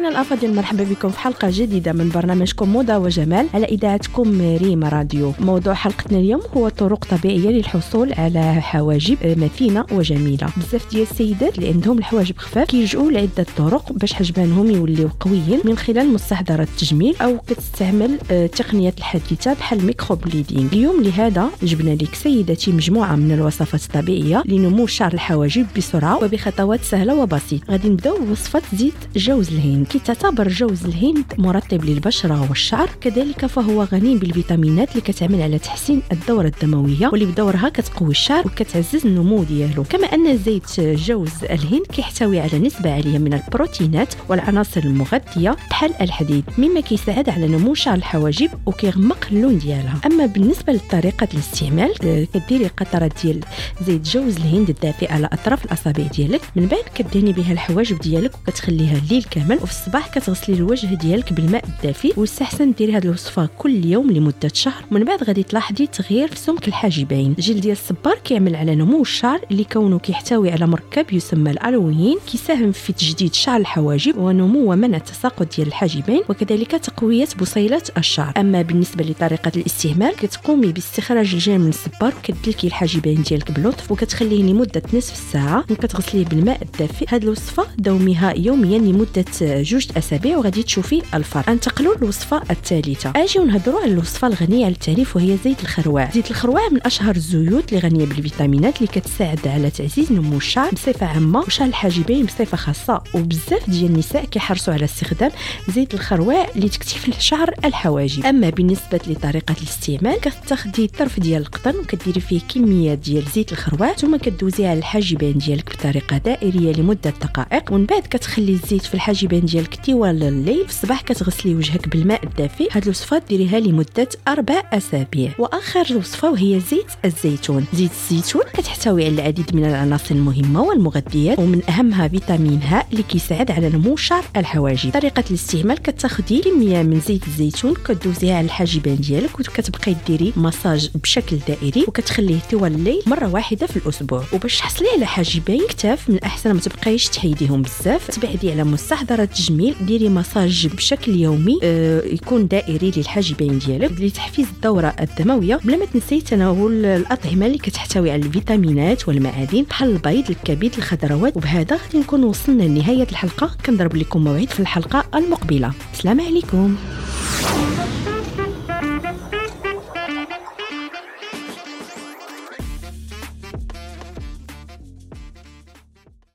مستمعينا الافاضل مرحبا بكم في حلقة جديدة من برنامجكم موضة وجمال على إذاعتكم ريم راديو. موضوع حلقتنا اليوم هو طرق طبيعية للحصول على حواجب متينة وجميلة. بزاف ديال السيدات اللي عندهم الحواجب خفاف كيلجؤوا لعدة طرق باش حجبانهم يوليو قويين من خلال مستحضرات التجميل أو كتستعمل التقنيات الحديثة بحال ال microblading اليوم لهذا جبنا لك سيداتي مجموعة من الوصفات الطبيعية لنمو شعر الحواجب بسرعة وبخطوات سهلة وبسيطة. غادي نبداو بوصفة زيت جوز الهند. كيتعتبر جوز الهند مرطب للبشرة والشعر كذلك فهو غني بالفيتامينات اللي كتعمل على تحسين الدورة الدموية واللي بدورها كتقوي الشعر وكتعزز النمو ديالو. كما أن زيت جوز الهند كيحتوي على نسبة عالية من البروتينات والعناصر المغذية بحال الحديد مما كيساعد على نمو شعر الحواجب وكيغمق اللون ديالها. أما بالنسبة لطريقة الاستعمال كديري قطرة ديال زيت جوز الهند الدافئ على أطراف الأصابع ديالك من بعد كدهني بها الحواجب ديالك وكتخليها الليل كامل وفي الصباح كتغسلي الوجه ديالك بالماء الدافئ ويستحسن ديري هذه الوصفة كل يوم لمدة شهر. ومن بعد غادي تلاحظي تغيير في سمك الحاجبين. الجلد ديال الصبار كيعمل على نمو الشعر اللي كونه كيحتوي على مركب يسمى الألوين. كيساهم في تجديد شعر الحواجب ونمو ومنع التساقط ديال الحاجبين وكذلك تقوية بصيلة الشعر. أما بالنسبة لطريقة الاستعمال كتقومي باستخراج الجير من الصبار وكتدلكي الحاجبين ديالك بلطف وكتخليه لمدة نصف ساعة. وكتغسليه بالماء الدافئ هذه الوصفة دوميها يوميا لمدة جوج أسابيع وغادي تشوفي الفرق انتقلوا للوصفة الثالثة. أجي ونهضروا على الوصفة الغنية على التعريف وهي زيت الخروع. زيت الخروع من أشهر الزيوت اللي غنية بالفيتامينات اللي كتساعد على تعزيز نمو الشعر بصفة عامة وشعر الحاجبين بصفة خاصة. وبزاف ديال النساء كيحرصوا على استخدام زيت الخروع لتكثيف الشعر الحواجب. أما بالنسبة لطريقة الاستعمال كتاخدي طرف ديال القطن وكديري فيه كمية ديال زيت الخروع. ثم كدوزيه على الحاجبين ديالك بطريقة دائرية لمدة دقائق. ومن بعد كتخلي الزيت في الحاجبين ديالك طوال الليل في الصباح كتغسلي وجهك بالماء الدافئ. هاد الوصفه ديريها لمدة أربع أسابيع. وآخر وصفة وهي زيت الزيتون. زيت الزيتون كتحتوي على العديد من العناصر المهمة والمغذيات ومن أهمها فيتامين ه اللي كيساعد على نمو شعر الحواجب. طريقة الاستعمال كتاخدي كميه من زيت الزيتون كدوزيها على الحاجبين ديالك وكتبقاي ديري مساج بشكل دائري وكتخليه طوال الليل مرة واحدة في الأسبوع. وباش تحصلي على حاجبين كتاف من الاحسن ما تبقايش تحيديهم بزاف. تبعدي على مستحضرات التجميل ديري مساج بشكل يومي آه يكون دائري للحاجبين ديالك لتحفيز الدورة الدموية. بلا ما تنسي تناول الأطعمة اللي كتحتوي على الفيتامينات والمعادن بحال البيض الكبد الخضروات. وبهذا غادي نكون وصلنا لنهاية الحلقة. كنضرب لكم موعد في الحلقة المقبلة. السلام عليكم.